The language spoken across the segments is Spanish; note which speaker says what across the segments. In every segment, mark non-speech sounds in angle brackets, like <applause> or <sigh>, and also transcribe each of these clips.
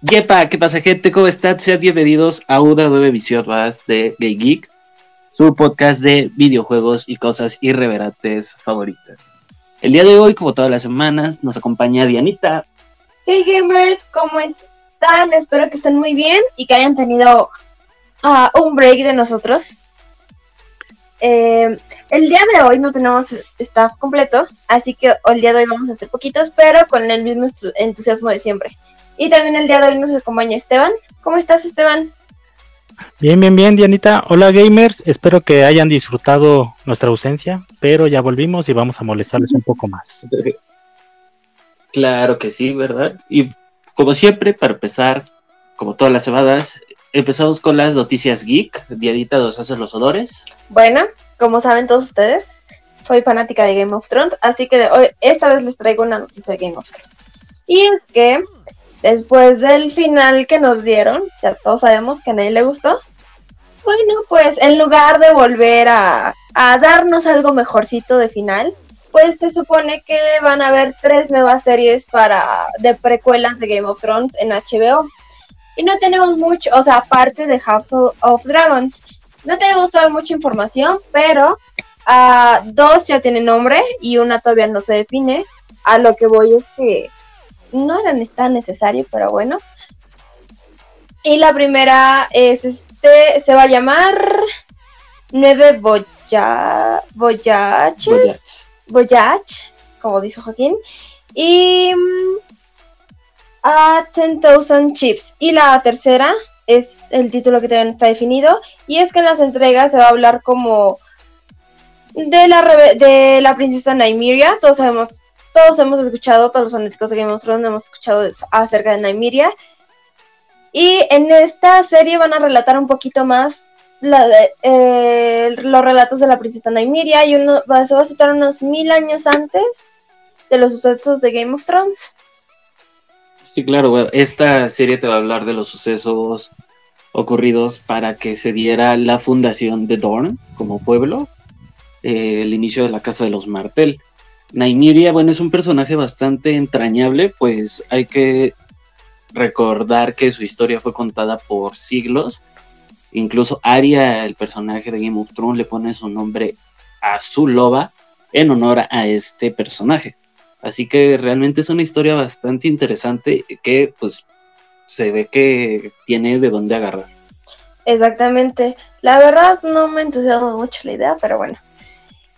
Speaker 1: Yepa, ¿qué pasa gente? ¿Cómo están? Sean bienvenidos a una nueva emisión de Gay Geek, su podcast de videojuegos y cosas irreverentes favoritas. El día de hoy, como todas las semanas, nos acompaña Dianita.
Speaker 2: Hey gamers, ¿cómo están? Espero que estén muy bien y que hayan tenido ah, un break de nosotros. Eh, el día de hoy no tenemos staff completo, así que el día de hoy vamos a hacer poquitos, pero con el mismo entusiasmo de siempre. Y también el día de hoy nos acompaña Esteban. ¿Cómo estás, Esteban?
Speaker 3: Bien, bien, bien, Dianita. Hola, gamers. Espero que hayan disfrutado nuestra ausencia, pero ya volvimos y vamos a molestarles un poco más. <laughs>
Speaker 1: Claro que sí, ¿verdad? Y como siempre, para empezar, como todas las semanas, empezamos con las noticias geek. Dianita nos hace los honores.
Speaker 2: Bueno, como saben todos ustedes, soy fanática de Game of Thrones, así que hoy, esta vez les traigo una noticia de Game of Thrones. Y es que después del final que nos dieron, ya todos sabemos que a nadie le gustó. Bueno, pues en lugar de volver a, a darnos algo mejorcito de final, pues se supone que van a haber tres nuevas series para de precuelas de Game of Thrones en HBO. Y no tenemos mucho, o sea, aparte de House of Dragons, no tenemos toda mucha información, pero uh, dos ya tienen nombre y una todavía no se define. A lo que voy es que no era tan necesario, pero bueno. Y la primera es este, se va a llamar Nueve Boya, Boyaches, Boyach, como dice Joaquín, y mm, a 10,000 Chips. Y la tercera es el título que todavía no está definido, y es que en las entregas se va a hablar como de la, de la princesa Nymeria, todos sabemos todos hemos escuchado, todos los fanáticos de Game of Thrones hemos escuchado acerca de Nymeria. Y en esta serie van a relatar un poquito más eh, los relatos de la princesa Nymeria y uno, se va a citar unos mil años antes de los sucesos de Game of Thrones.
Speaker 1: Sí, claro, esta serie te va a hablar de los sucesos ocurridos para que se diera la fundación de Dorne como pueblo, eh, el inicio de la Casa de los Martel. Naimiria, bueno, es un personaje bastante entrañable, pues hay que recordar que su historia fue contada por siglos. Incluso Arya, el personaje de Game of Thrones, le pone su nombre a su loba en honor a este personaje. Así que realmente es una historia bastante interesante que pues se ve que tiene de dónde agarrar.
Speaker 2: Exactamente. La verdad no me entusiasma mucho la idea, pero bueno.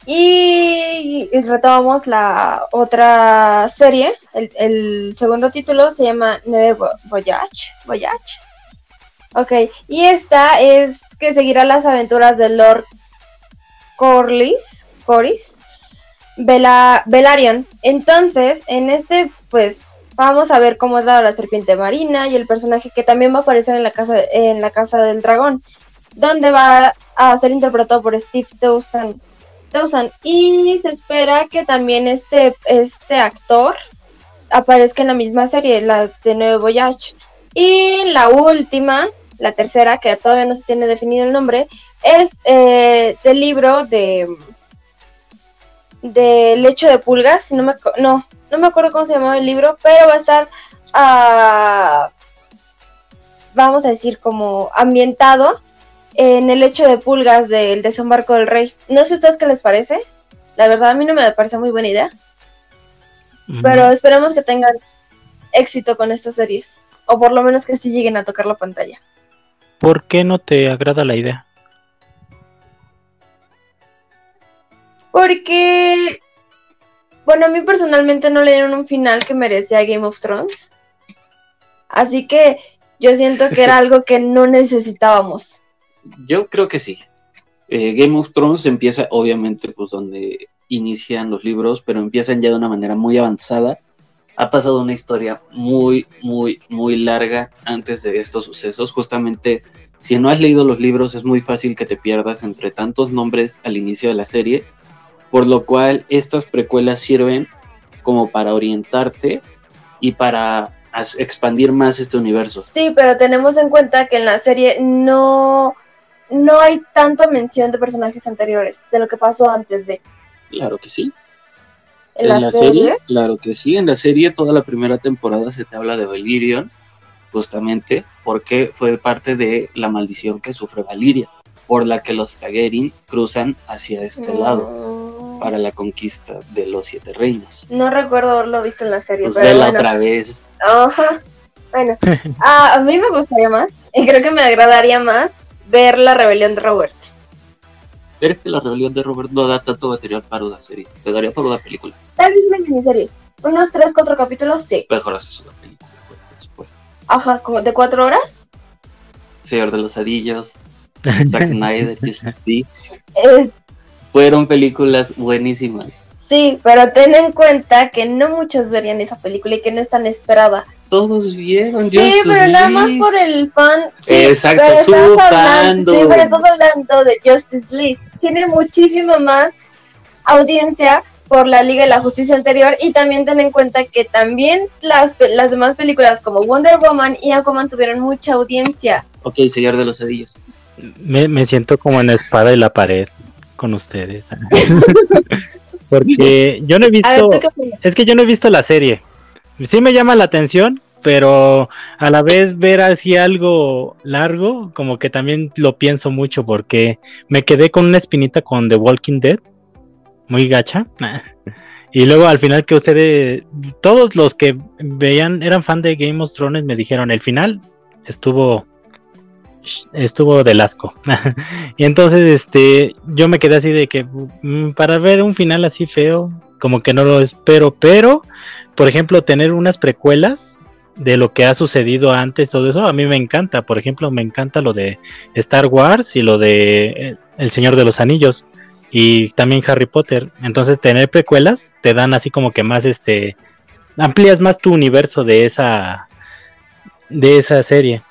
Speaker 2: Y, retomamos la otra serie. El, segundo título se llama Nueve Voyage. Voyage. Ok, y esta es que seguirá las aventuras de Lord Corlys, Coris, Velaryon. Entonces, en este, pues, vamos a ver cómo es la, la, serpiente marina y el personaje que también va a aparecer en la casa, en la casa del dragón, donde va a ser interpretado por Steve Y se espera que también este, este actor aparezca en la misma serie, la de Nuevo Voyage. Y la última, la tercera, que todavía no se tiene definido el nombre, es eh, del libro de de Lecho de Pulgas. No me, no, me acuerdo cómo se llamaba el libro, pero va a estar, uh, vamos a decir, como ambientado en el hecho de pulgas del desembarco del rey. No sé a ustedes qué les parece. La verdad a mí no me parece muy buena idea. Pero esperemos que tengan éxito con estas series. O por lo menos que sí lleguen a tocar la pantalla.
Speaker 3: ¿Por qué no te agrada la idea?
Speaker 2: Porque, bueno, a mí personalmente no le dieron un final que merecía Game of Thrones. Así que yo siento que era <laughs> algo que no necesitábamos.
Speaker 1: Yo creo que sí. Eh, Game of Thrones empieza, obviamente, pues donde inician los libros, pero empiezan ya de una manera muy avanzada. Ha pasado una historia muy, muy, muy larga antes de estos sucesos. Justamente, si no has leído los libros, es muy fácil que te pierdas entre tantos nombres al inicio de la serie, por lo cual estas precuelas sirven como para orientarte y para expandir más este universo.
Speaker 2: Sí, pero tenemos en cuenta que en la serie no no hay tanta mención de personajes anteriores, de lo que pasó antes de.
Speaker 1: Claro que sí. ¿En, la, serie? Claro que sí. En la serie, toda la primera temporada se te habla de Valyrian, justamente porque fue parte de la maldición que sufre Valiria, por la que los Targaryen cruzan hacia este lado para la conquista de los siete reinos.
Speaker 2: No recuerdo haberlo visto en la serie,
Speaker 1: Pues
Speaker 2: pero
Speaker 1: vela
Speaker 2: bueno.
Speaker 1: otra vez.
Speaker 2: Ajá. Bueno, <laughs> ah, a mí me gustaría más, y creo que me agradaría más ver la rebelión de Robert.
Speaker 1: Pero es que la rebelión de Robert no da tanto material para una serie. Te daría para una película.
Speaker 2: Tal vez una miniserie. Unos 3, 4 capítulos, sí.
Speaker 1: Mejor haces una película, por supuesto.
Speaker 2: Ajá, como de 4 horas.
Speaker 1: Señor de los Adillos, <laughs> Zack Snyder, Justice Fueron películas buenísimas.
Speaker 2: Sí, pero ten en cuenta que no muchos verían esa película y que no es tan esperada.
Speaker 1: Todos vieron
Speaker 2: Sí, pero nada más por el fan. Sí,
Speaker 1: Exacto,
Speaker 2: pero
Speaker 1: su
Speaker 2: estás hablando, sí, pero estás hablando de Justice League. Tiene muchísima más audiencia por la Liga de la Justicia anterior y también ten en cuenta que también las, pe- las demás películas como Wonder Woman y Aquaman tuvieron mucha audiencia.
Speaker 1: Ok, Señor de los Adillos.
Speaker 3: Me, me siento como en la espada y la pared con ustedes. <laughs> Porque yo no he
Speaker 2: ver,
Speaker 3: visto, es que yo no he visto la serie. Sí me llama la atención, pero a la vez ver así algo largo, como que también lo pienso mucho porque me quedé con una espinita con The Walking Dead, muy gacha. <laughs> Y luego al final que ustedes, todos los que veían, eran fan de Game of Thrones, me dijeron, el final estuvo estuvo del asco. <laughs> y entonces este yo me quedé así de que mm, para ver un final así feo, como que no lo espero, pero por ejemplo, tener unas precuelas de lo que ha sucedido antes, todo eso, a mí me encanta. Por ejemplo, me encanta lo de Star Wars y lo de eh, El Señor de los Anillos y también Harry Potter. Entonces, tener precuelas te dan así como que más este amplías más tu universo de esa de esa serie.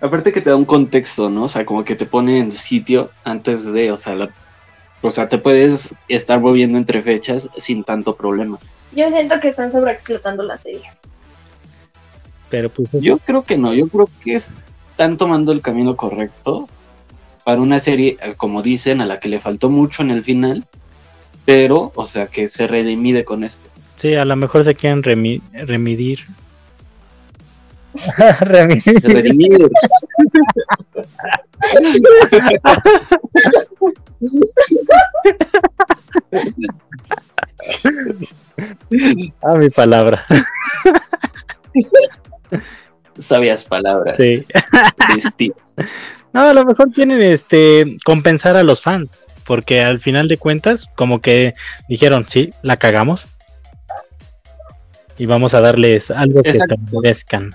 Speaker 1: Aparte que te da un contexto, ¿no? O sea, como que te pone en sitio antes de, o sea, la- o sea, te puedes estar moviendo entre fechas sin tanto problema.
Speaker 2: Yo siento que están sobreexplotando la serie.
Speaker 3: Pero pues es-
Speaker 1: Yo creo que no, yo creo que están tomando el camino correcto para una serie, eh, como dicen, a la que le faltó mucho en el final, pero, o sea, que se redimide con esto.
Speaker 3: sí, a lo mejor se quieren remi- remidir.
Speaker 1: Redimide.
Speaker 3: Ah, mi palabra.
Speaker 1: Sabias palabras.
Speaker 3: Sí. No, a lo mejor quieren este compensar a los fans, porque al final de cuentas, como que dijeron, sí, la cagamos. Y vamos a darles algo que se merezcan.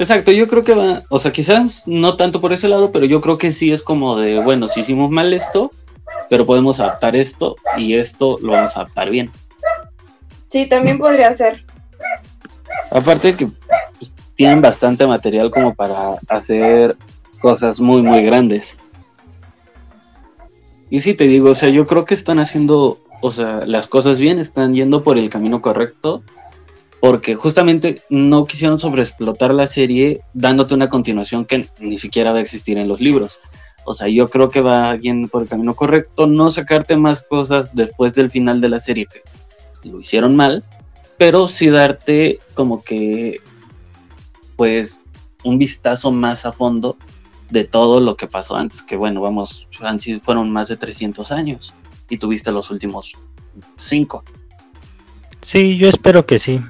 Speaker 1: Exacto, yo creo que va, o sea, quizás no tanto por ese lado, pero yo creo que sí es como de, bueno, si hicimos mal esto, pero podemos adaptar esto y esto lo vamos a adaptar bien.
Speaker 2: Sí, también podría ser.
Speaker 1: Aparte que pues, tienen bastante material como para hacer cosas muy, muy grandes. Y sí, te digo, o sea, yo creo que están haciendo, o sea, las cosas bien, están yendo por el camino correcto, porque justamente no quisieron sobreexplotar la serie dándote una continuación que ni siquiera va a existir en los libros. O sea, yo creo que va yendo por el camino correcto, no sacarte más cosas después del final de la serie que lo hicieron mal, pero sí darte como que, pues, un vistazo más a fondo de todo lo que pasó antes, que bueno, vamos, fueron más de 300 años y tuviste los últimos 5.
Speaker 3: Sí, yo espero que sí.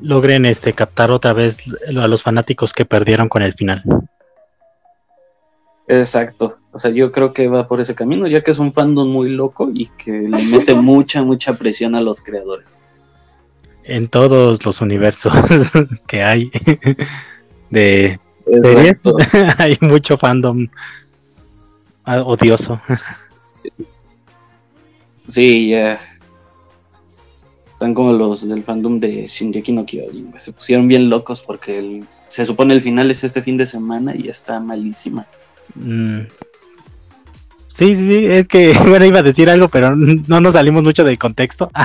Speaker 3: Logren este captar otra vez a los fanáticos que perdieron con el final.
Speaker 1: Exacto, o sea, yo creo que va por ese camino, ya que es un fandom muy loco y que le <laughs> mete mucha, mucha presión a los creadores.
Speaker 3: En todos los universos <laughs> que hay de series, <laughs> hay mucho fandom ah, odioso.
Speaker 1: Sí, ya. Están como los del fandom de Shinjeki no Kyojin. Se pusieron bien locos porque el- se supone el final es este fin de semana y está malísima.
Speaker 3: Mm. Sí, sí, sí, es que, <laughs> bueno, iba a decir algo, pero <laughs> no nos salimos mucho del contexto. <laughs>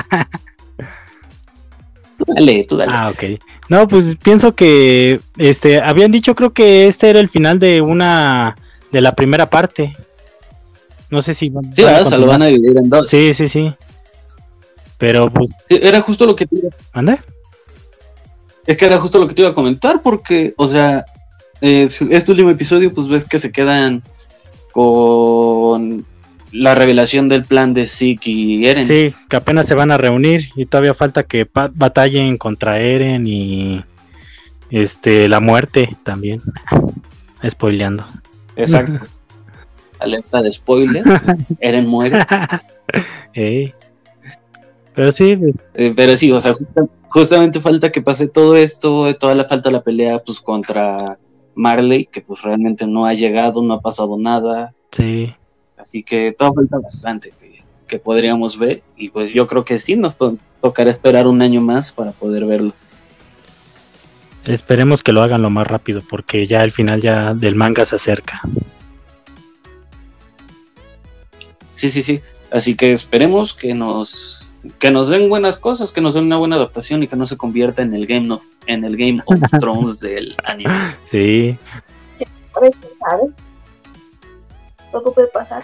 Speaker 1: Tú dale, tú dale.
Speaker 3: Ah, ok. No, pues pienso que, este, habían dicho, creo que este era el final de una, de la primera parte. No sé si van,
Speaker 1: sí,
Speaker 3: van a
Speaker 1: o sea, lo van a dividir en dos.
Speaker 3: Sí, sí, sí. Pero, pues,
Speaker 1: Sí, Era justo lo que te iba-
Speaker 3: ¿anda?
Speaker 1: Es que era justo lo que te iba a comentar, porque, o sea, eh, este último episodio, pues ves que se quedan con la revelación del plan de Zeke y Eren.
Speaker 3: Sí, que apenas se van a reunir y todavía falta que batallen contra Eren y este la muerte también. <laughs> Spoileando.
Speaker 1: Exacto. <laughs> Alerta de spoiler. Eren muere. <laughs>
Speaker 3: Ey. Pero sí,
Speaker 1: Eh, pero sí, o sea, justa- justamente falta que pase todo esto, toda la falta la pelea pues contra Marley, que pues realmente no ha llegado, no ha pasado nada.
Speaker 3: sí.
Speaker 1: Así que todo falta bastante que, que podríamos ver. Y pues yo creo que sí, nos to- tocará esperar un año más para poder verlo.
Speaker 3: Esperemos que lo hagan lo más rápido porque ya el final ya del manga se acerca.
Speaker 1: Sí, sí, sí. Así que esperemos que nos que nos den buenas cosas, que nos den una buena adaptación y que no se convierta en el Game of, en el Game of <laughs> Thrones del anime.
Speaker 3: Sí.
Speaker 2: A ver, quién sabe. Todo puede pasar.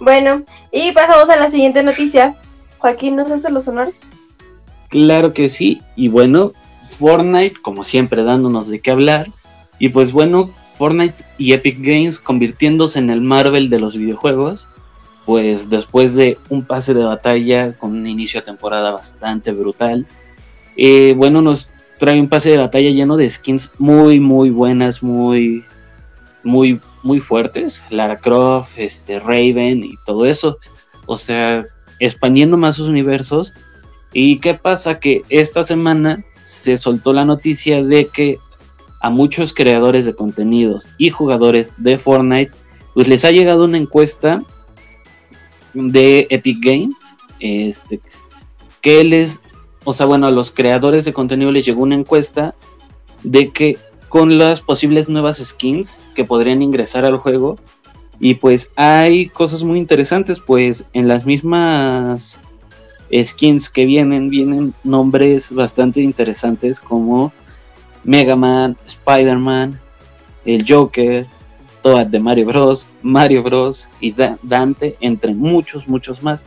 Speaker 2: Bueno, y pasamos a la siguiente noticia. Joaquín, ¿nos hace los honores?
Speaker 1: Claro que sí. Y bueno, Fortnite, como siempre, dándonos de qué hablar. Y pues bueno, Fortnite y Epic Games convirtiéndose en el Marvel de los videojuegos. Pues después de un pase de batalla con un inicio de temporada bastante brutal. eh, bueno, nos trae un pase de batalla lleno de skins muy, muy buenas, muy, muy, muy fuertes. Lara Croft, este, Raven y todo eso. O sea, expandiendo más sus universos. ¿Y qué pasa? Que esta semana se soltó la noticia de que a muchos creadores de contenidos y jugadores de Fortnite, pues les ha llegado una encuesta de Epic Games, este, que les, o sea, bueno, a los creadores de contenido les llegó una encuesta de que con las posibles nuevas skins que podrían ingresar al juego, y pues hay cosas muy interesantes, pues en las mismas skins que vienen, vienen nombres bastante interesantes como Mega Man, Spider-Man, el Joker, Toad de Mario Bros, Mario Bros y Da- Dante, entre muchos, muchos más.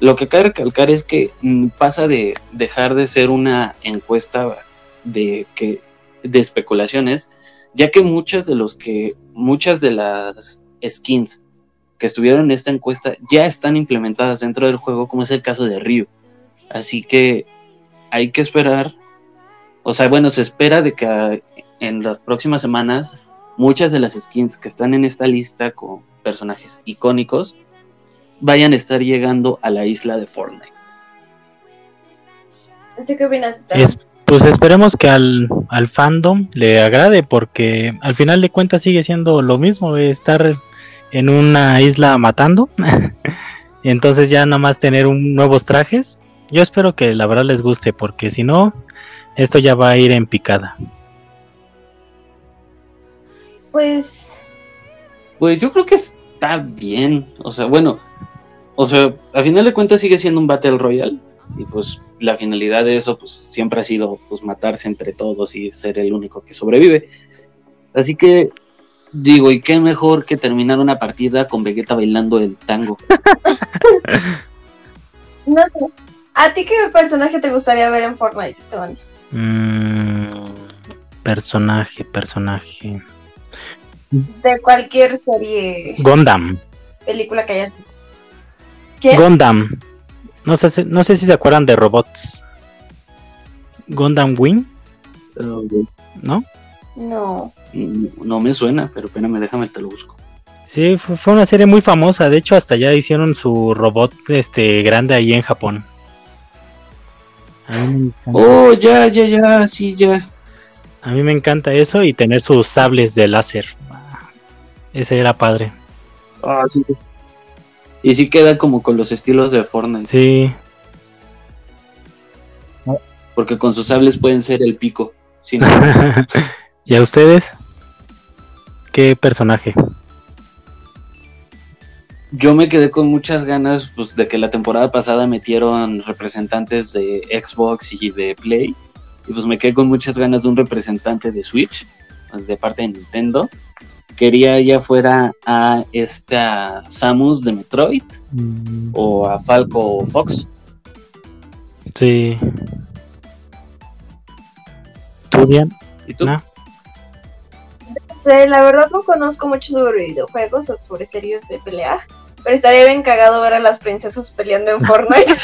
Speaker 1: Lo que cabe recalcar es que mm, pasa de dejar de ser una encuesta de que de especulaciones, ya que muchas de los que muchas de las skins que estuvieron en esta encuesta ya están implementadas dentro del juego, como es el caso de Ryu. Así que hay que esperar. O sea, bueno, se espera de que en las próximas semanas muchas de las skins que están en esta lista con personajes icónicos vayan a estar llegando a la isla de Fortnite.
Speaker 2: ¿Tú qué opinas, Esteban?
Speaker 3: Es- pues esperemos que al, al fandom le agrade porque al final de cuentas sigue siendo lo mismo, eh, estar en una isla matando. <laughs> Entonces ya nada más tener un, nuevos trajes. Yo espero que la verdad les guste porque si no, esto ya va a ir en picada.
Speaker 2: Pues,
Speaker 1: Pues yo creo que está bien. O sea, bueno, o sea, a final de cuentas sigue siendo un Battle Royale. Y pues la finalidad de eso pues siempre ha sido pues matarse entre todos y ser el único que sobrevive. Así que digo, ¿y qué mejor que terminar una partida con Vegeta bailando el tango? <laughs>
Speaker 2: no sé. ¿A ti qué personaje te gustaría ver en Fortnite, Esteban?
Speaker 3: Mm, personaje, personaje.
Speaker 2: De cualquier serie,
Speaker 3: Gondam.
Speaker 2: película que hayas visto.
Speaker 3: Gondam. No sé, si- no sé si se acuerdan de robots. Gondam Wing, ¿no?
Speaker 2: No.
Speaker 1: No me suena, pero espérame, déjame te lo busco.
Speaker 3: Sí, fue, una serie muy famosa. De hecho, hasta ya hicieron su robot este grande ahí en Japón.
Speaker 1: Oh, ya, ya, ya, sí, ya.
Speaker 3: a mí me encanta eso y tener sus sables de láser. Ese era padre.
Speaker 1: Ah, sí. Y sí queda como con los estilos de Fortnite,
Speaker 3: Sí,
Speaker 1: porque con sus sables pueden ser el pico. <laughs>
Speaker 3: ¿Y a ustedes? ¿Qué personaje?
Speaker 1: Yo me quedé con muchas ganas pues, de que la temporada pasada metieron representantes de Xbox y de Play. Y pues me quedé con muchas ganas de un representante de Switch, de parte de Nintendo. Quería ya fuera a esta Samus de Metroid
Speaker 3: Mm,
Speaker 1: o a Falco Fox.
Speaker 3: Sí. ¿Tú bien?
Speaker 1: ¿Y tú?
Speaker 3: ¿No?
Speaker 2: No sé, la verdad no conozco mucho sobre videojuegos o sobre series de pelea. Pero estaría bien cagado ver a las princesas peleando en <laughs> Fortnite. <laughs>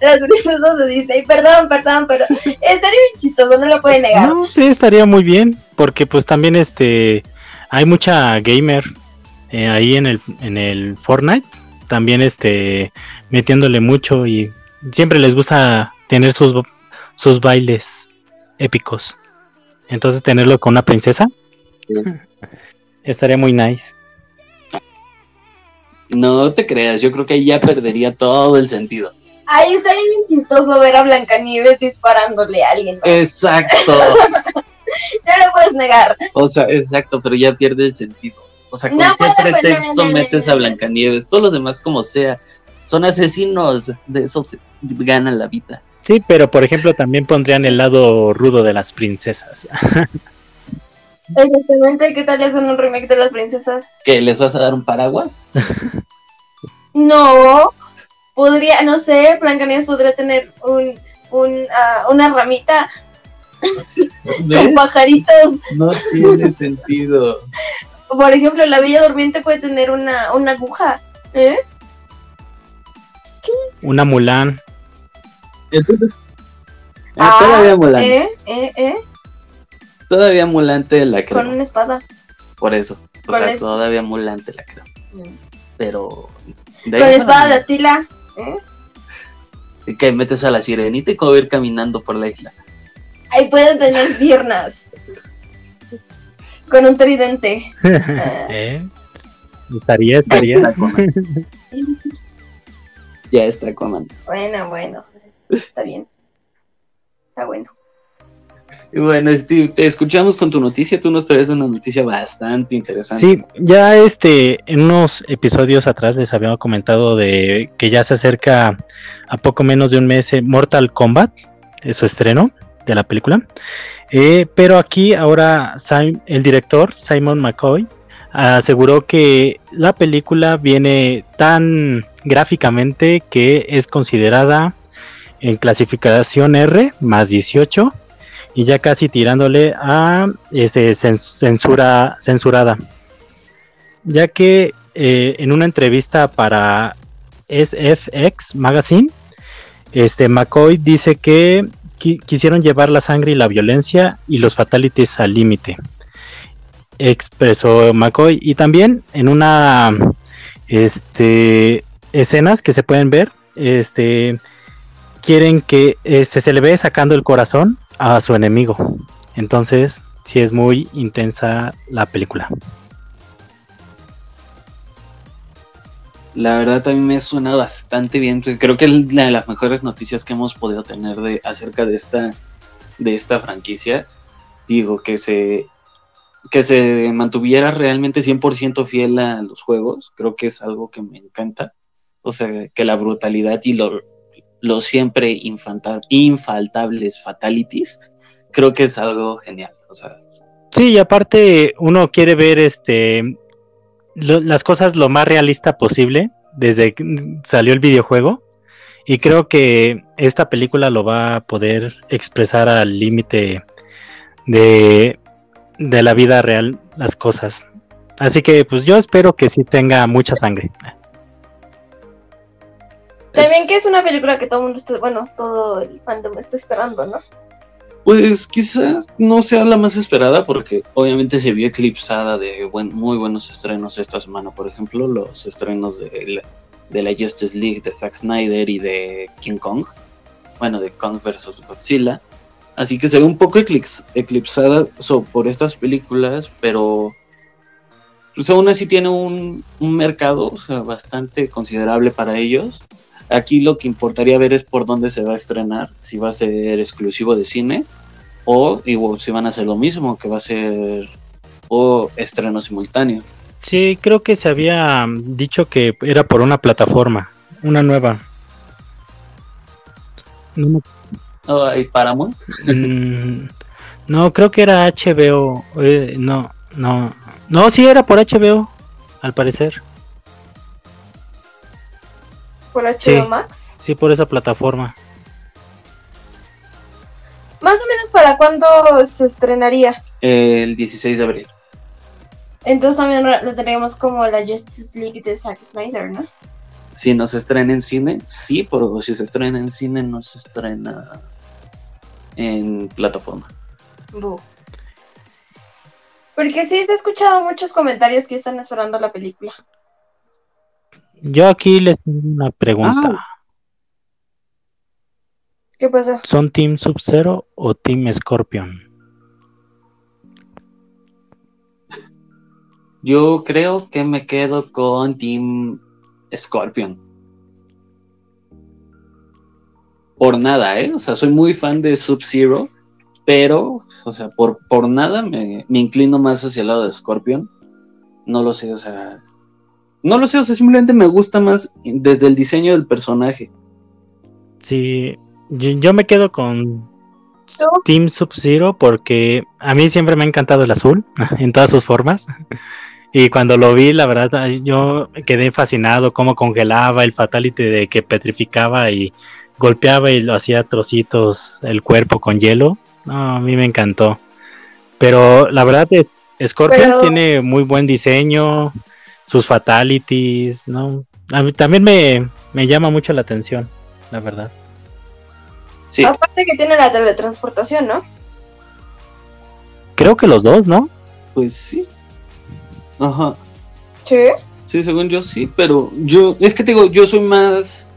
Speaker 2: las princesas de Disney. Perdón, perdón, pero estaría bien chistoso, no lo puede negar.
Speaker 3: No, sí, estaría muy bien, porque pues también este hay mucha gamer eh, ahí en el, en el Fortnite, también este metiéndole mucho y siempre les gusta tener sus, sus bailes épicos. Entonces tenerlo con una princesa
Speaker 1: Sí.
Speaker 3: estaría muy nice.
Speaker 1: No te creas, yo creo que ahí ya perdería todo el sentido.
Speaker 2: Ay, estaría bien chistoso ver a Blancanieves disparándole a alguien. ¿no?
Speaker 1: Exacto. <laughs> <laughs>
Speaker 2: No lo puedes negar.
Speaker 1: O sea, exacto, pero ya pierde el sentido. O sea, ¿con
Speaker 2: No
Speaker 1: qué pretexto metes a. Blancanieves? Todos los demás, como sea, son asesinos. De eso se ganan la vida.
Speaker 3: Sí, pero por ejemplo también pondrían el lado rudo de las princesas. <laughs>
Speaker 2: Exactamente, ¿qué tal hacen un remake de las princesas?
Speaker 1: ¿Que les vas a dar un paraguas? <laughs>
Speaker 2: No, podría, no sé, Blancanieves podría tener un, un, ah, una ramita con pajaritos.
Speaker 1: No tiene sentido.
Speaker 2: Por ejemplo, la Bella Durmiente puede tener una, una aguja. ¿eh?
Speaker 3: Una Mulan.
Speaker 1: Entonces,
Speaker 2: Ah,
Speaker 1: todavía Mulan.
Speaker 2: ¿Eh? ¿Eh? ¿Eh?
Speaker 1: Todavía Mulante la creo.
Speaker 2: Con una espada.
Speaker 1: Por eso. O sea,
Speaker 2: es-
Speaker 1: todavía Mulante la creo. Pero. de
Speaker 2: Con espada de Atila. ¿eh?
Speaker 1: y que metes a la sirenita y como ir caminando por la isla.
Speaker 2: Ahí pueden tener piernas. Con un tridente. <laughs>
Speaker 3: ¿Eh? Estaría, estaría.
Speaker 1: Está <laughs> ya está Aquaman.
Speaker 2: Bueno, bueno. Está bien. Está bueno.
Speaker 1: Y bueno, Steve, te escuchamos con tu noticia. Tú nos traes una noticia bastante interesante.
Speaker 3: Sí, ya este, en unos episodios atrás les había comentado de que ya se acerca a poco menos de un mes eh, Mortal Kombat, es su estreno de la película. Eh, pero aquí ahora el director Simon McCoy aseguró que la película viene tan gráficamente que es considerada en clasificación R más 18 y ya casi tirándole a cen- censura censurada ya que eh, en una entrevista para SFX Magazine este McCoy dice que qui- quisieron llevar la sangre y la violencia y los fatalities al límite expresó McCoy. Y también en una este escenas que se pueden ver este quieren que este se le ve sacando el corazón a su enemigo. Entonces sí es muy intensa la película
Speaker 1: La verdad también me suena bastante bien. Creo que es una de las mejores noticias que hemos podido tener de acerca de esta de esta franquicia. Digo que se que se mantuviera realmente 100% fiel a los juegos, creo que es algo que me encanta. O sea, que la brutalidad y lo, lo siempre infaltables fatalities, creo que es algo genial. O sea,
Speaker 3: Sí, y aparte uno quiere ver este lo- las cosas lo más realista posible desde que salió el videojuego y creo que esta película lo va a poder expresar al límite de, de la vida real las cosas. Así que pues yo espero que sí tenga mucha sangre.
Speaker 2: También que es una película que todo el mundo está, bueno, todo el fandom está esperando, ¿no?
Speaker 1: Pues quizás no sea la más esperada porque obviamente se vio eclipsada de buen, muy buenos estrenos esta semana. Por ejemplo, los estrenos de la, Justice League de Zack Snyder y de King Kong. Bueno, de Kong vs. Godzilla. Así que se ve un poco eclipsada por estas películas, pero pues aún así tiene un, un mercado bastante considerable para ellos. Aquí lo que importaría ver es por dónde se va a estrenar, si va a ser exclusivo de cine o igual, si van a hacer lo mismo, que va a ser o estreno simultáneo.
Speaker 3: Sí, creo que se había dicho que era por una plataforma, una nueva. No me
Speaker 1: Oh, ¿y Paramount?
Speaker 3: Mm, no, creo que era HBO. eh, no, no. No, sí era por HBO, al parecer.
Speaker 2: Por HBO
Speaker 3: Sí.
Speaker 2: Max.
Speaker 3: Sí, por esa plataforma.
Speaker 2: Más o menos para cuándo se estrenaría.
Speaker 1: El 16 de abril.
Speaker 2: Entonces también lo tendríamos como la Justice League de Zack Snyder, ¿no?
Speaker 1: Si no se estrena en cine, sí, pero si se estrena en cine, no se estrena en plataforma.
Speaker 2: Bu. Porque sí, se ha escuchado muchos comentarios que están esperando la película.
Speaker 3: Yo aquí les tengo una pregunta.
Speaker 1: Ah.
Speaker 2: ¿Qué pasa?
Speaker 3: ¿Son Team Sub-Zero o Team Scorpion?
Speaker 1: Yo creo que me quedo con Team Scorpion. Por nada, ¿eh? O sea, soy muy fan de Sub-Zero, pero, o sea, por, por nada me, me inclino más hacia el lado de Scorpion. No lo sé, o sea. No lo sé, o sea, simplemente me gusta más desde el diseño del personaje.
Speaker 3: Sí, yo, yo me quedo con
Speaker 2: ¿Tú?
Speaker 3: Team Sub-Zero porque a mí siempre me ha encantado el azul <laughs> en todas sus formas. Y cuando lo vi, la verdad, yo quedé fascinado cómo congelaba el fatality de que petrificaba y golpeaba y lo hacía trocitos el cuerpo con hielo. No, a mí me encantó. Pero la verdad es, Scorpion
Speaker 2: Pero-
Speaker 3: tiene muy buen diseño, sus fatalities, ¿no? A mí también me, me llama mucho la atención, la verdad.
Speaker 1: Sí,
Speaker 2: Aparte que tiene la teletransportación, ¿no?
Speaker 3: Creo que los dos, ¿no?
Speaker 1: pues sí. Ajá.
Speaker 2: Sí.
Speaker 1: Sí, según yo sí, pero yo, es que te digo, yo soy más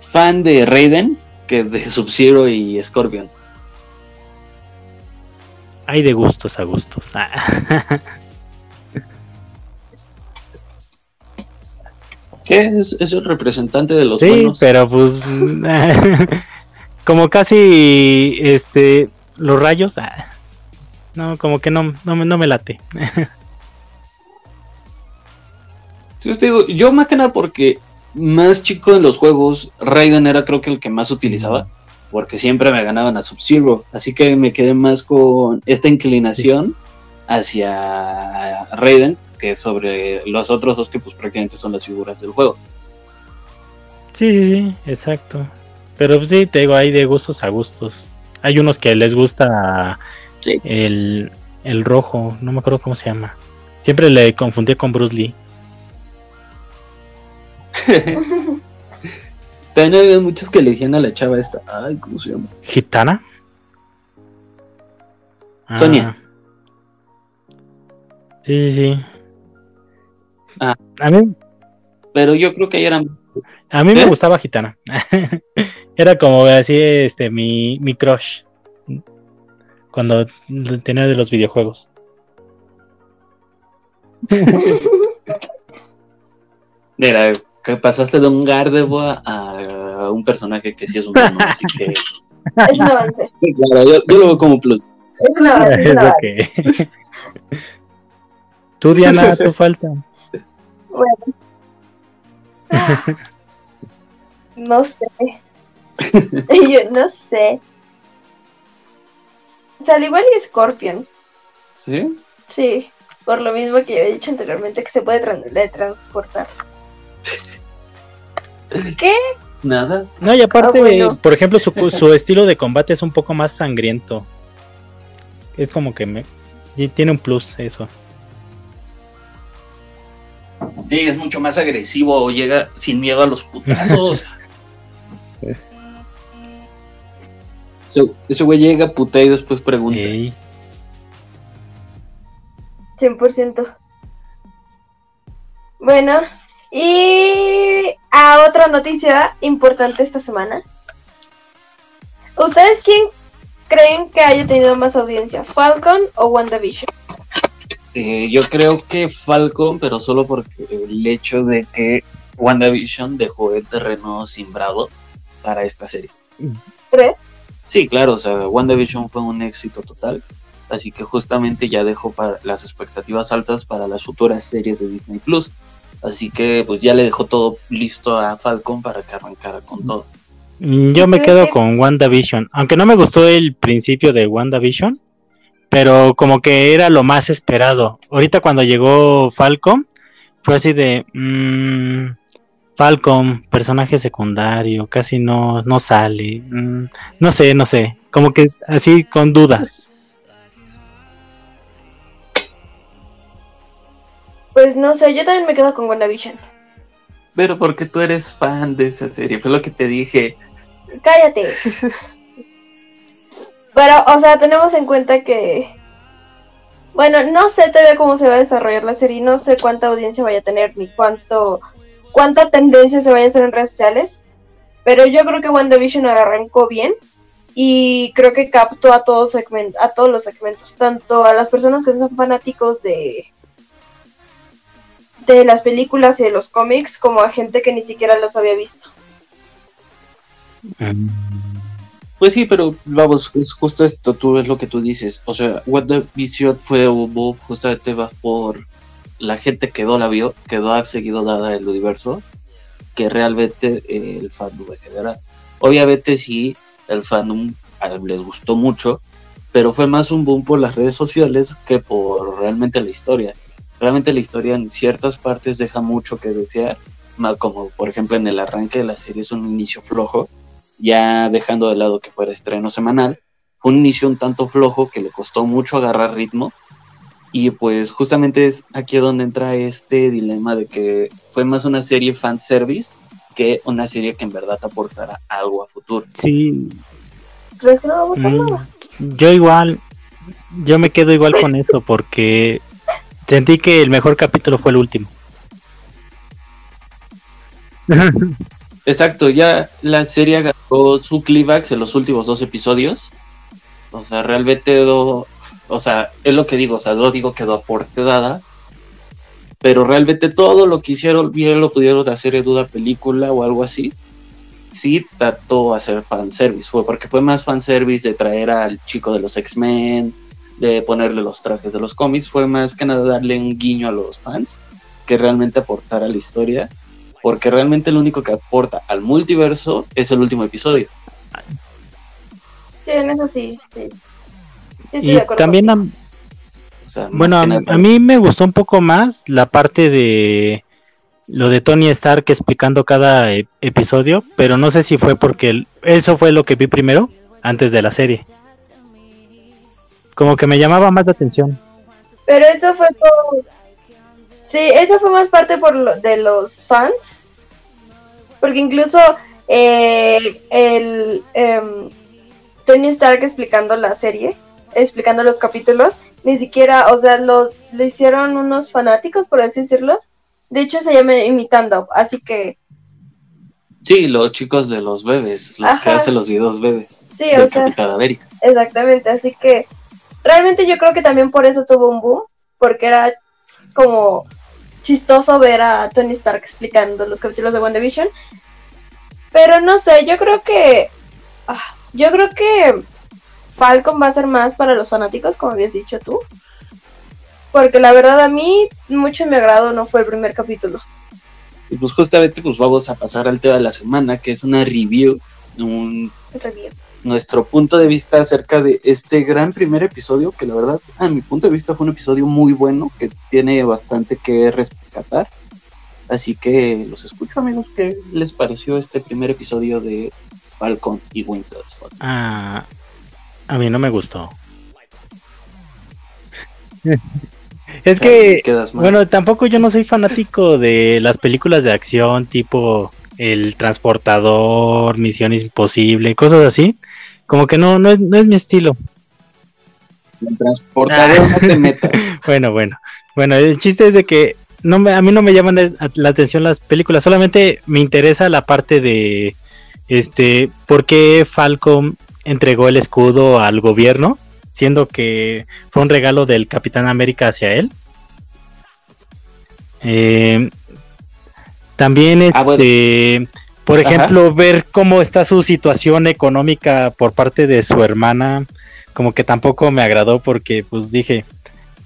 Speaker 1: fan de Raiden que de <laughs> Sub-Zero y Scorpion.
Speaker 3: Hay de gustos a gustos. Ah. <laughs>
Speaker 1: ¿Qué es? Es el representante de los
Speaker 3: sí,
Speaker 1: buenos.
Speaker 3: pero pues <laughs> como casi este los rayos, ah, no, como que no, no, me- no me late. <laughs>
Speaker 1: Sí, te digo, yo más que nada porque más chico en los juegos, Raiden era creo que el que más utilizaba, porque siempre me ganaban a Sub-Zero, así que me quedé más con esta inclinación hacia Raiden que sobre los otros dos que pues prácticamente son las figuras del juego.
Speaker 3: Sí, sí, sí, exacto. Pero pues, sí, te digo, hay de gustos a gustos. Hay unos que les gusta
Speaker 1: Sí.
Speaker 3: el, el rojo, no me acuerdo cómo se llama. Siempre le confundí con Bruce Lee. <laughs>
Speaker 1: También había muchos que elegían a la chava esta. Ay, ¿cómo se llama?
Speaker 3: ¿Gitana? Ah.
Speaker 1: Sonia.
Speaker 3: Sí, sí, sí. A mí,
Speaker 1: Pero yo creo que ahí eran.
Speaker 3: a mí me
Speaker 1: ¿Eh?
Speaker 3: gustaba Gitana. <laughs> Era como así, este, mi, mi crush. Cuando tenía de los videojuegos. <laughs>
Speaker 1: Era que pasaste de un Gardevoir a un personaje que sí es un mono, así que. <laughs>
Speaker 2: Es un avance.
Speaker 1: Sí, claro, yo, yo lo veo como plus.
Speaker 2: Es un avance. Es
Speaker 3: que- Tú, Diana, tú falta. <laughs>
Speaker 2: No sé. <laughs> Yo no sé. O sea, al igual que Scorpion.
Speaker 1: ¿Sí?
Speaker 2: Sí. Por lo mismo que he dicho anteriormente que se puede tran- transportar. <laughs> ¿Qué?
Speaker 1: Nada.
Speaker 3: No, y aparte,
Speaker 2: Ah, bueno.
Speaker 3: por ejemplo, su, su estilo de combate es un poco más sangriento. Es como que me y tiene un plus eso.
Speaker 1: Sí, es mucho más agresivo, llega sin miedo a los putazos. <laughs> Ese- ese güey llega, putea y después pregunta.
Speaker 3: Ey.
Speaker 2: 100%. Bueno, y a otra noticia importante esta semana. ¿Ustedes quién creen que haya tenido más audiencia? ¿Falcon o WandaVision?
Speaker 1: Eh, yo creo que Falcon, pero solo porque el hecho de que WandaVision dejó el terreno simbrado para esta serie.
Speaker 2: ¿Crees?
Speaker 1: Sí, claro, o sea, WandaVision fue un éxito total, así que justamente ya dejó para las expectativas altas para las futuras series de Disney Plus. Así que pues ya le dejó todo listo a Falcon para que arrancara con todo.
Speaker 3: Yo me quedo con WandaVision. Aunque no me gustó el principio de WandaVision, pero como que era lo más esperado. Ahorita cuando llegó Falcon, fue así de. mm, Falcon, personaje secundario, casi no, no sale. Mm, no sé, no sé. Como que así con dudas.
Speaker 2: Pues no sé, yo también me quedo con WandaVision.
Speaker 1: Pero porque tú eres fan de esa serie, fue lo que te dije.
Speaker 2: Cállate. <laughs> Pero, o sea, tenemos en cuenta que. Bueno, no sé todavía cómo se va a desarrollar la serie, no sé cuánta audiencia vaya a tener, ni cuánto cuánta tendencia se vaya a hacer en redes sociales. Pero yo creo que WandaVision arrancó bien y creo que captó a todos, a todos los segmentos, tanto a las personas que son fanáticos de, de las películas y de los cómics, como a gente que ni siquiera los había visto.
Speaker 1: Mm. Pues sí, pero vamos, es justo esto, tú es lo que tú dices. O sea, WandaVision fue hubo justamente por la gente quedó la vio, quedó ha seguido dada el universo, que realmente eh, el fandom en general. Obviamente sí, el fandom les gustó mucho, pero fue más un boom por las redes sociales que por realmente la historia. Realmente la historia en ciertas partes deja mucho que desear, como por ejemplo en el arranque de la serie es un inicio flojo, ya dejando de lado que fuera estreno semanal, fue un inicio un tanto flojo que le costó mucho agarrar ritmo y pues justamente es aquí donde entra este dilema de que fue más una serie fan service que una serie que en verdad aportara algo a futuro.
Speaker 3: Sí.
Speaker 2: ¿Crees que no va a mm, nada?
Speaker 3: Yo igual, yo me quedo igual con eso porque sentí que el mejor capítulo fue el último. <laughs>
Speaker 1: Exacto, ya la serie agarró su clímax en los últimos dos episodios. O sea, realmente o sea, es lo que digo, o sea, no digo que aporte dada, pero realmente todo lo que hicieron bien lo pudieron hacer en una película o algo así. Sí trató hacer fanservice, fue porque fue más fanservice de traer al chico de los X-Men, de ponerle los trajes de los cómics, fue más que nada darle un guiño a los fans que realmente aportar a la historia, porque realmente lo único que aporta al multiverso es el último episodio.
Speaker 2: Sí, en eso sí, sí
Speaker 3: y también, bueno, a, mí me gustó un poco más la parte de lo de Tony Stark explicando cada e, episodio, pero no sé si fue porque eso fue lo que vi primero antes de la serie. Como que me llamaba más la atención.
Speaker 2: Pero eso fue por... Sí, eso fue más parte por de los fans. Porque incluso eh, el em, Tony Stark explicando la serie explicando los capítulos, ni siquiera, o sea, lo, lo hicieron unos fanáticos, por así decirlo. De hecho, se llama Imitando, así que...
Speaker 1: Sí, los chicos de los bebés, los que hacen los videos bebés.
Speaker 2: Sí, o sea,
Speaker 1: América.
Speaker 2: Exactamente, así que realmente yo creo que también por eso tuvo un boom, porque era como chistoso ver a Tony Stark explicando los capítulos de WandaVision. Pero no sé, yo creo que... Ah, yo creo que Falcon va a ser más para los fanáticos, como habías dicho tú. Porque la verdad a mí mucho me agrado no fue el primer capítulo.
Speaker 1: Y pues justamente pues vamos a pasar al tema de la semana, que es una review, un
Speaker 2: review.
Speaker 1: Nuestro punto de vista acerca de este gran primer episodio, que la verdad a mi punto de vista fue un episodio muy bueno, que tiene bastante que rescatar. Así que los escucho amigos, ¿qué les pareció este primer episodio de Falcon y Winter Soldier?
Speaker 3: Ah, a mí no me gustó. <laughs> es que, bueno, tampoco yo no soy fanático de las películas de acción tipo El Transportador, Misión Imposible, cosas así. Como que no, no es, no es mi estilo.
Speaker 1: El Transportador no te metas. <laughs>
Speaker 3: bueno, bueno. Bueno, el chiste es de que no me, a mí no me llaman la atención las películas, solamente me interesa la parte de este, por qué Falcon entregó el escudo al gobierno, siendo que fue un regalo del Capitán América hacia él. Eh, también ah, este, por ejemplo, ver cómo está su situación económica por parte de su hermana, como que tampoco me agradó porque pues dije,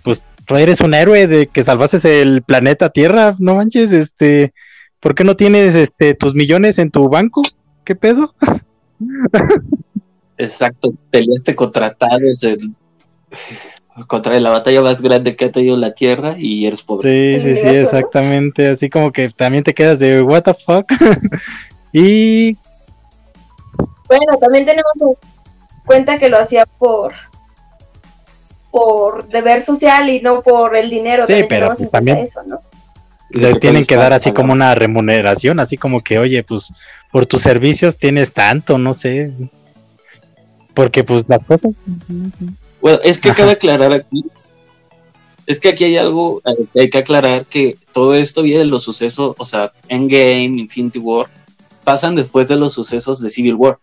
Speaker 3: pues tú eres un héroe de que salvaste el planeta Tierra, no manches, este, ¿por qué no tienes este tus millones en tu banco? ¿Qué pedo? <laughs>
Speaker 1: Exacto, peleaste contra Thanos contra la batalla más grande que ha tenido la Tierra y eres pobre.
Speaker 3: Sí, sí, sí, exactamente. Así como que también te quedas de what the fuck. <laughs> y
Speaker 2: bueno, también tenemos en cuenta que lo hacía por por deber social y no por el dinero.
Speaker 3: Sí, pero también eso, ¿no? Le tienen que dar así como una remuneración, así como que, oye, pues por tus servicios tienes tanto, no sé. Porque pues las cosas...
Speaker 1: Bueno, es que cabe aclarar aquí, es que aquí hay algo que hay que aclarar que todo esto viene de los sucesos, o sea, Endgame, Infinity War, pasan después de los sucesos de Civil War,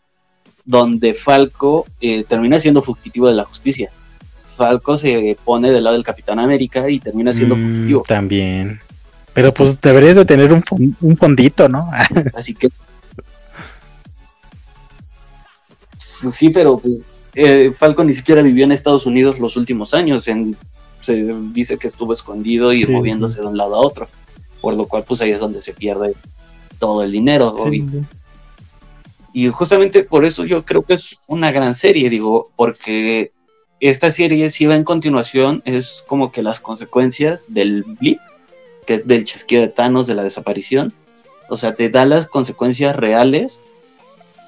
Speaker 1: donde Falco eh, termina siendo fugitivo de la justicia. Falco se pone del lado del Capitán América y termina siendo mm, fugitivo.
Speaker 3: También. Pero pues deberías de tener un, un fondito, ¿no? <laughs>
Speaker 1: Así que... Sí, pero pues eh, Falco ni siquiera vivió en Estados Unidos los últimos años. En, se dice que estuvo escondido y moviéndose de un lado a otro. Por lo cual, pues ahí es donde se pierde todo el dinero. Y justamente por eso yo creo que es una gran serie, digo, porque esta serie si va en continuación, es como que las consecuencias del blip, que es del chasquido de Thanos, de la desaparición. O sea, te da las consecuencias reales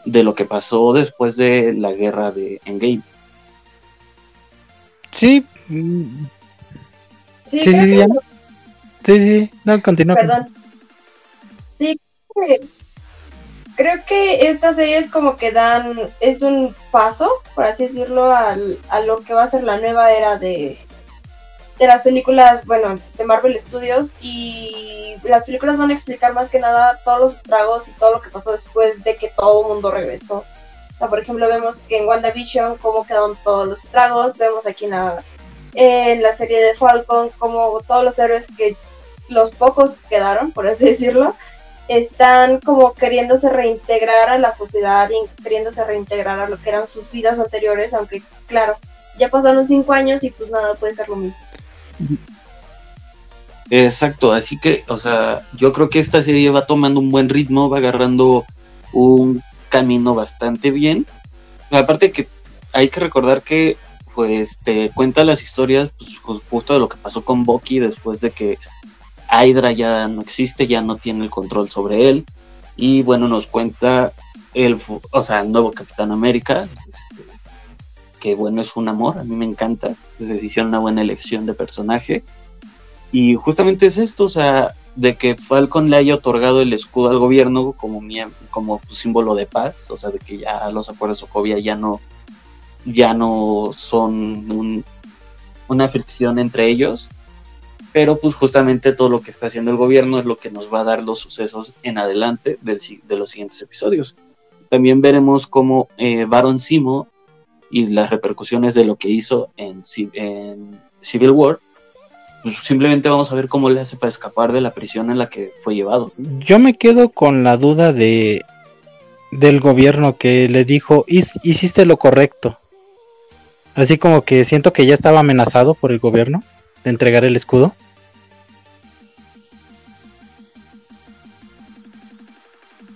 Speaker 1: de lo que pasó después de la guerra de Endgame.
Speaker 3: Sí. Sí, sí, sí, sí, sí, no, continúa.
Speaker 2: Perdón. Sí, creo que esta serie es como que dan, es un paso, por así decirlo, a lo que va a ser la nueva era de, de las películas, bueno, de Marvel Studios y las películas van a explicar más que nada todos los estragos y todo lo que pasó después de que todo el mundo regresó. O sea, por ejemplo, vemos que en WandaVision cómo quedaron todos los estragos, vemos aquí en la, en la serie de Falcon como todos los héroes que los pocos quedaron, por así decirlo, están como queriéndose reintegrar a la sociedad y queriéndose reintegrar a lo que eran sus vidas anteriores, aunque claro, ya pasaron cinco años y pues nada puede ser lo mismo.
Speaker 1: Exacto, así que, o sea, yo creo que esta serie va tomando un buen ritmo, va agarrando un camino bastante bien. Aparte que hay que recordar que pues te cuenta las historias pues, justo de lo que pasó con Bucky después de que Hydra ya no existe, ya no tiene el control sobre él. Y bueno, nos cuenta el, o sea, el nuevo Capitán América, este, bueno, es un amor, a mí me encanta, hicieron una buena elección de personaje. Y justamente es esto, o sea, de que Falcon le haya otorgado el escudo al gobierno como, como símbolo de paz, o sea, de que ya los acuerdos de Sokovia ya no, ya no son una fricción entre ellos, pero pues justamente todo lo que está haciendo el gobierno es lo que nos va a dar los sucesos en adelante de los siguientes episodios. También veremos cómo eh, Baron Simo y las repercusiones de lo que hizo en, Civil War, pues simplemente vamos a ver cómo le hace para escapar de la prisión en la que fue llevado.
Speaker 3: Yo me quedo con la duda de del gobierno que le dijo, hiciste lo correcto. Así como que siento que ya estaba amenazado por el gobierno de entregar el escudo.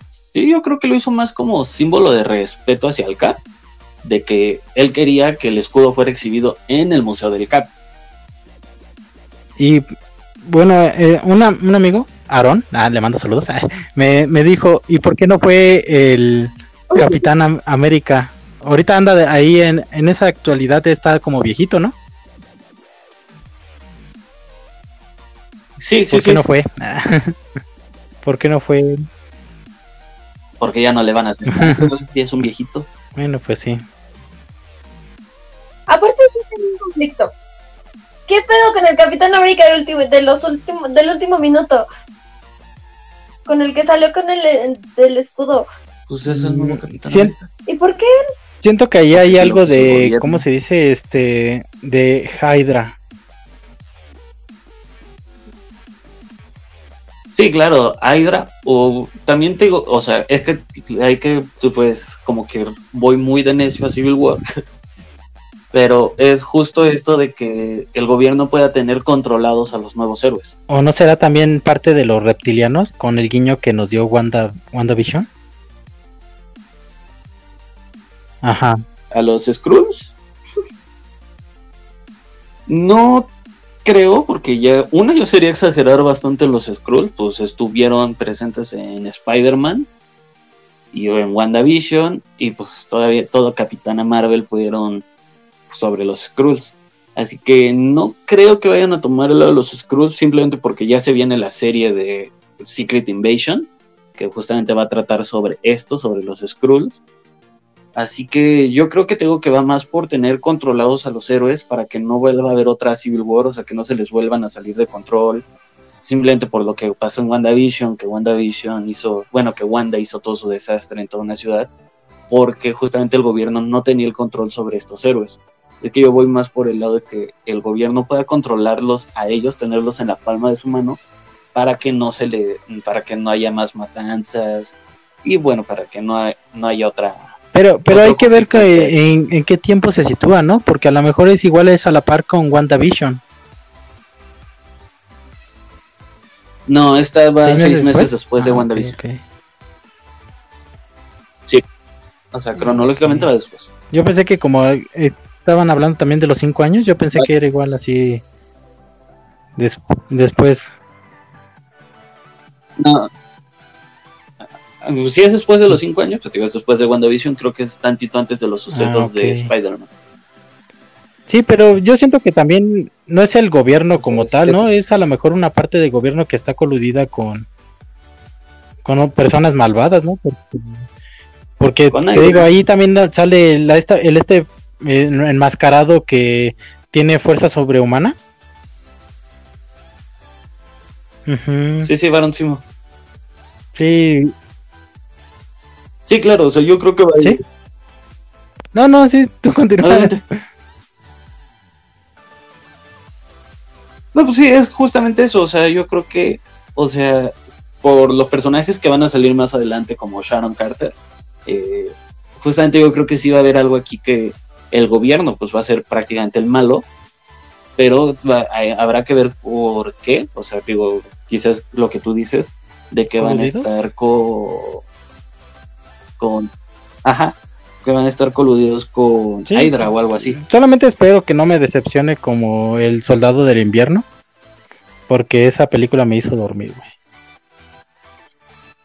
Speaker 1: Sí, yo creo que lo hizo más como símbolo de respeto hacia el Cap de que él quería que el escudo fuera exhibido en el Museo del Cap.
Speaker 3: Y bueno, eh, un amigo, Aaron, ah, le mando saludos, me, dijo, ¿y por qué no fue el Capitán América? Ahorita anda ahí en, en esa actualidad, está como viejito, ¿no?
Speaker 1: Sí, sí,
Speaker 3: ¿Por qué no fue? <laughs> ¿Por qué no fue?
Speaker 1: Porque ya no le van a hacer <laughs> es un viejito.
Speaker 3: Bueno, pues sí.
Speaker 2: Aparte sí tiene un conflicto. ¿Qué pedo con el Capitán América del último, de los últimos, del último minuto? Con el que salió con el del escudo.
Speaker 1: Pues es el nuevo Capitán América.
Speaker 2: ¿Y por qué
Speaker 3: Siento que ahí hay algo de, ¿cómo se dice? Este, de Hydra.
Speaker 1: Sí, claro, Hydra, o también te digo, o sea, es que hay que, pues, como que voy muy de necio a Civil War, <laughs> pero es justo esto de que el gobierno pueda tener controlados a los nuevos héroes.
Speaker 3: ¿O no será también parte de los reptilianos con el guiño que nos dio Wanda, WandaVision? Ajá.
Speaker 1: ¿A los Skrulls? <laughs> No creo, porque ya, una, yo sería exagerar bastante los Skrulls, pues estuvieron presentes en Spider-Man y en WandaVision, y pues todavía todo Capitana Marvel fueron sobre los Skrulls. Así que no creo que vayan a tomar el lado de los Skrulls simplemente porque ya se viene la serie de Secret Invasion, que justamente va a tratar sobre esto, sobre los Skrulls. Así que yo creo que tengo que va más por tener controlados a los héroes para que no vuelva a haber otra Civil War, o sea, que no se les vuelvan a salir de control. Simplemente por lo que pasó en WandaVision, que WandaVision hizo, bueno, que Wanda hizo todo su desastre en toda una ciudad, porque justamente el gobierno no tenía el control sobre estos héroes. Es que yo voy más por el lado de que el gobierno pueda controlarlos a ellos, tenerlos en la palma de su mano, para que no se le, para que no haya más matanzas y bueno, para que no, no haya otra
Speaker 3: pero, pero hay que ver que, en, qué tiempo se sitúa, ¿no? Porque a lo mejor es igual es a la par con WandaVision.
Speaker 1: No, esta va ¿Seis meses, después, de ah, WandaVision. Sí. O sea, cronológicamente va después.
Speaker 3: Yo pensé que como estaban hablando también de los cinco años, yo pensé que era igual así después.
Speaker 1: No, si es después de los cinco años, pues es después de WandaVision, creo que es tantito antes de los sucesos ah, de Spider-Man.
Speaker 3: Sí, pero yo siento que también no es el gobierno como tal, ¿no? Es a lo mejor una parte del gobierno que está coludida con, con personas malvadas, ¿no? Porque, te digo, ahí también sale el este eh, enmascarado que tiene fuerza sobrehumana.
Speaker 1: Sí, sí, Baron Simo.
Speaker 3: Sí,
Speaker 1: Sí, claro, o sea, yo creo que va a ir.
Speaker 3: No, no, sí, tú continúa.
Speaker 1: No, pues sí, es justamente eso, o sea, yo creo que, o sea, por los personajes que van a salir más adelante, como Sharon Carter, eh, justamente yo creo que sí va a haber algo aquí que el gobierno pues va a ser prácticamente el malo, pero habrá que ver por qué, o sea, digo, quizás lo que tú dices, de que van a estar con con. Ajá. Que van a estar coludidos con Hydra o algo así.
Speaker 3: Solamente espero que no me decepcione como El Soldado del Invierno. Porque esa película me hizo dormir, güey.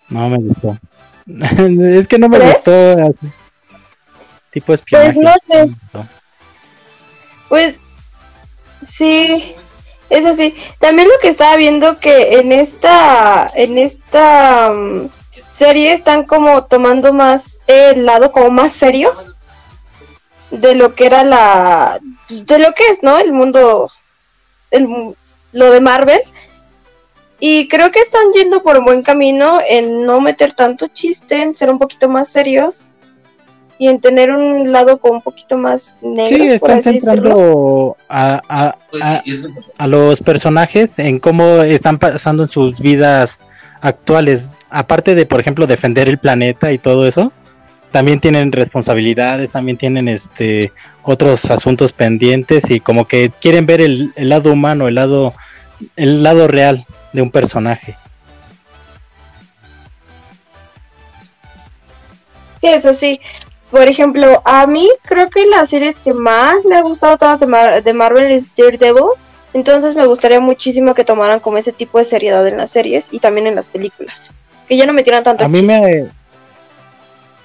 Speaker 3: No me gustó. <laughs> es que no me gustó. Tipo espionaje.
Speaker 2: Pues no sé. Pues sí, eso sí. También lo que estaba viendo que en esta, en esta mm, serie están como tomando más el lado como más serio de lo que era la de lo que es, ¿no? El mundo el, lo de Marvel. Y creo que están yendo por un buen camino en no meter tanto chiste, en ser un poquito más serios y en tener un lado como un poquito más negro.
Speaker 3: Sí, están centrando a, a, pues a, los personajes en cómo están pasando en sus vidas actuales aparte de, por ejemplo, defender el planeta y todo eso, también tienen responsabilidades, también tienen este otros asuntos pendientes y como que quieren ver el, lado humano, el lado, el lado real de un personaje.
Speaker 2: Sí, eso sí. Por ejemplo, a mí creo que la serie que más me ha gustado todas de, de Marvel es Daredevil. Entonces me gustaría muchísimo que tomaran como ese tipo de seriedad en las series y también en las películas que ya no me tiran tanto.
Speaker 3: A mí me,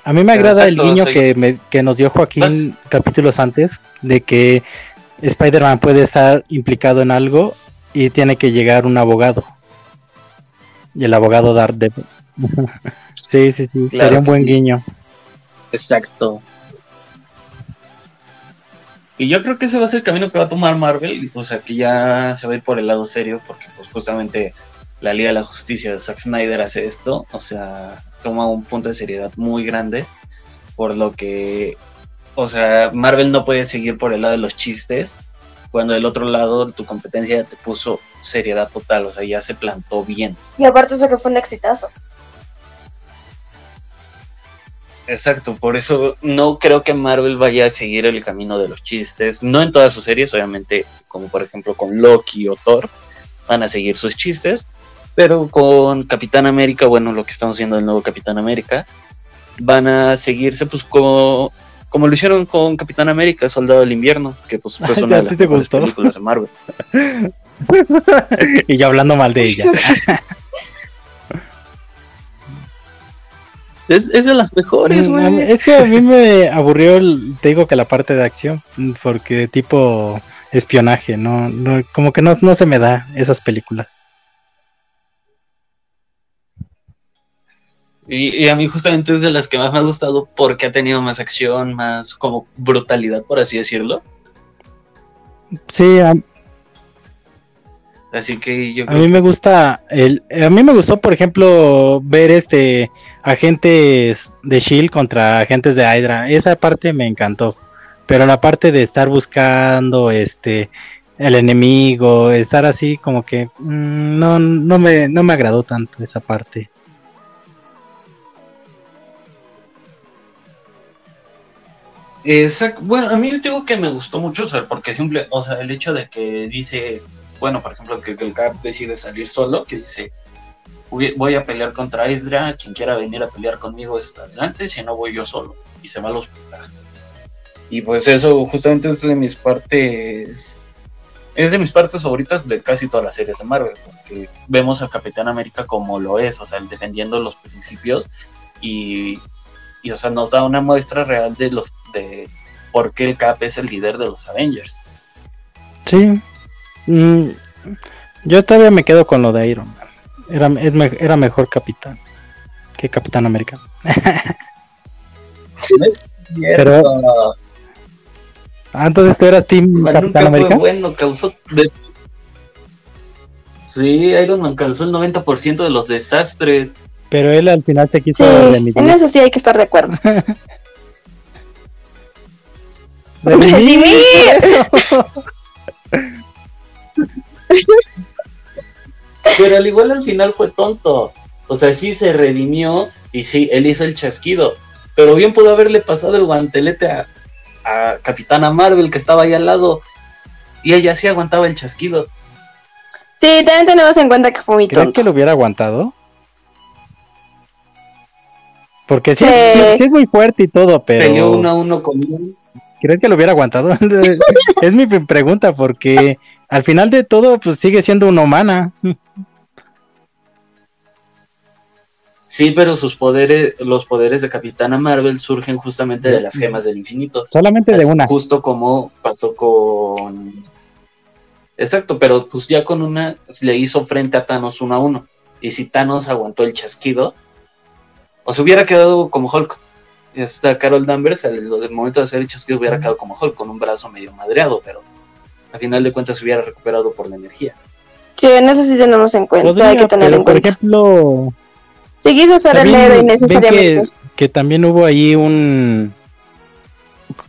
Speaker 3: a mí me agrada el guiño que, que nos dio Joaquín capítulos antes de que Spider-Man puede estar implicado en algo y tiene que llegar un abogado. Y el abogado dar de... <laughs> sí, sí, sí, sería un buen guiño.
Speaker 1: Exacto. Y yo creo que ese va a ser el camino que va a tomar Marvel, o sea, que ya se va a ir por el lado serio, porque pues justamente la Liga de la Justicia de Zack Snyder hace esto, o sea, toma un punto de seriedad muy grande, por lo que, o sea, Marvel no puede seguir por el lado de los chistes, cuando del otro lado tu competencia te puso seriedad total, o sea, ya se plantó bien.
Speaker 2: Y aparte eso que fue un exitazo.
Speaker 1: Exacto, por eso no creo que Marvel vaya a seguir el camino de los chistes, no en todas sus series, obviamente, como por ejemplo con Loki o Thor, van a seguir sus chistes, pero con Capitán América, bueno, lo que estamos haciendo el nuevo Capitán América, van a seguirse pues como como lo hicieron con Capitán América, Soldado del Invierno, que pues fue <laughs> una
Speaker 3: ¿a
Speaker 1: de las
Speaker 3: te
Speaker 1: mejores
Speaker 3: gustó?
Speaker 1: películas de Marvel. <laughs>
Speaker 3: y yo hablando mal de ella. <laughs>
Speaker 1: Es, es de las mejores,
Speaker 3: Mm,
Speaker 1: güey.
Speaker 3: es que a mí me aburrió, el- te digo que la parte de acción, porque tipo espionaje, no, no como que no, no se me da esas películas.
Speaker 1: Y, y a mí justamente es de las que más me ha gustado porque ha tenido más acción, más como brutalidad, por así decirlo.
Speaker 3: Sí, a,
Speaker 1: Así que yo
Speaker 3: a
Speaker 1: creo
Speaker 3: mí me gusta el, a mí me gustó, por ejemplo, ver este agentes de Shield contra agentes de Hydra. Esa parte me encantó, pero la parte de estar buscando este el enemigo, estar así como que mm, no, no me, no me agradó tanto esa parte.
Speaker 1: Exacto. Bueno, a mí digo que me gustó mucho, o porque simple, o sea, el hecho de que dice, bueno, por ejemplo, que, que el Cap decide salir solo, que dice, "Voy- a pelear contra Hydra, quien quiera venir a pelear conmigo está adelante, si no voy yo solo, y se va a los putazos. Y pues eso justamente es de mis partes, es de mis partes favoritas de casi todas las series de Marvel, porque vemos al Capitán América como lo es, o sea, defendiendo los principios y y o sea nos da una muestra real de los de por qué el Cap es el líder de los Avengers.
Speaker 3: Sí. Mm, yo todavía me quedo con lo de Iron Man. Era, es me- era mejor capitán que Capitán América.
Speaker 1: No es cierto.
Speaker 3: Pero- Ah, entonces tú eras Team
Speaker 1: Man
Speaker 3: Capitán América.
Speaker 1: bueno, causó de- Sí, Iron Man causó el 90% de los desastres.
Speaker 3: Pero él al final se quiso
Speaker 2: Sí,
Speaker 3: remitir.
Speaker 2: en eso sí hay que estar de acuerdo. <laughs>
Speaker 3: Redimir. <laughs>
Speaker 1: Pero al igual al final fue tonto. O sea, sí se redimió y sí, él hizo el chasquido. Pero bien pudo haberle pasado el guantelete a, a Capitana Marvel que estaba ahí al lado. Y ella sí aguantaba el chasquido.
Speaker 2: Sí, también tenemos en cuenta que fue muy
Speaker 3: ¿Crees
Speaker 2: tonto.
Speaker 3: que lo hubiera aguantado? Porque sí,
Speaker 2: Sí.
Speaker 3: sí- sí es muy fuerte y todo, pero
Speaker 1: Peleó uno a uno con él.
Speaker 3: ¿crees que lo hubiera aguantado? <laughs> es mi pregunta, porque al final de todo, pues sigue siendo una humana.
Speaker 1: Sí, pero sus poderes, los poderes de Capitana Marvel surgen justamente de las gemas del infinito.
Speaker 3: Solamente de una.
Speaker 1: Justo como pasó con. Exacto, pero pues ya con una le hizo frente a Thanos uno a uno. Y si Thanos aguantó el chasquido, o se hubiera quedado como Hulk. Esta Carol Danvers, al al momento de hacer el chasquido, hubiera quedado como Hulk, con un brazo medio madreado, pero al final de cuentas se hubiera recuperado por la energía.
Speaker 2: Sí, en eso sí tenemos en cuenta,
Speaker 3: Podría,
Speaker 2: hay que tenerlo
Speaker 3: pero,
Speaker 2: en
Speaker 3: por
Speaker 2: cuenta.
Speaker 3: ejemplo,
Speaker 2: Si quiso ser el héroe innecesariamente.
Speaker 3: Que, que también hubo ahí un,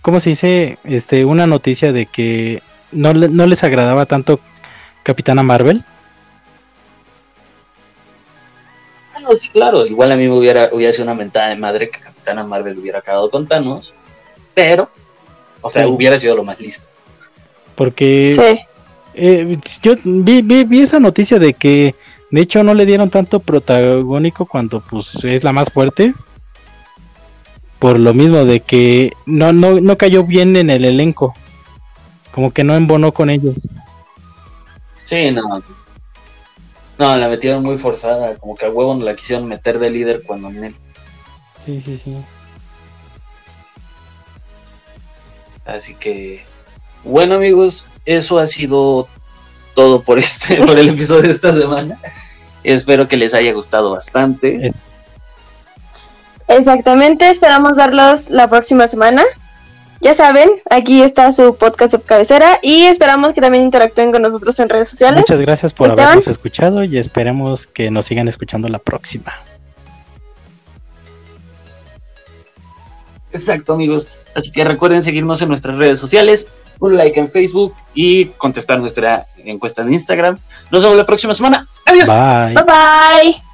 Speaker 3: ¿cómo se dice? Este, una noticia de que no, le- no les agradaba tanto Capitana Marvel.
Speaker 1: Ah, no, sí, claro, igual a mí me hubiera, hubiera sido una mentada de madre que Capitana Marvel hubiera acabado con Thanos, pero, o sea,
Speaker 3: Sí.
Speaker 1: hubiera sido lo más listo.
Speaker 3: Porque
Speaker 2: Sí.
Speaker 3: eh, yo vi, vi, vi esa noticia de que de hecho no le dieron tanto protagónico cuando pues es la más fuerte. Por lo mismo de que no, no, no cayó bien en el elenco. Como que no embonó con ellos.
Speaker 1: Sí, no. No, la metieron muy forzada, como que a huevo no la quisieron meter de líder cuando en él.
Speaker 3: Sí, sí, sí.
Speaker 1: Así que, bueno amigos, eso ha sido todo por este, <laughs> por el episodio de esta semana. Espero que les haya gustado bastante.
Speaker 2: Exactamente, esperamos verlos la próxima semana. Ya saben, aquí está su podcast de cabecera y esperamos que también interactúen con nosotros en redes sociales.
Speaker 3: Muchas gracias por
Speaker 2: Esteban.
Speaker 3: habernos escuchado y esperemos que nos sigan escuchando la próxima.
Speaker 1: Exacto, amigos. Así que recuerden seguirnos en nuestras redes sociales, un like en Facebook y contestar nuestra encuesta en Instagram. Nos vemos la próxima semana. Adiós.
Speaker 3: Bye.
Speaker 2: Bye bye.
Speaker 3: Bye.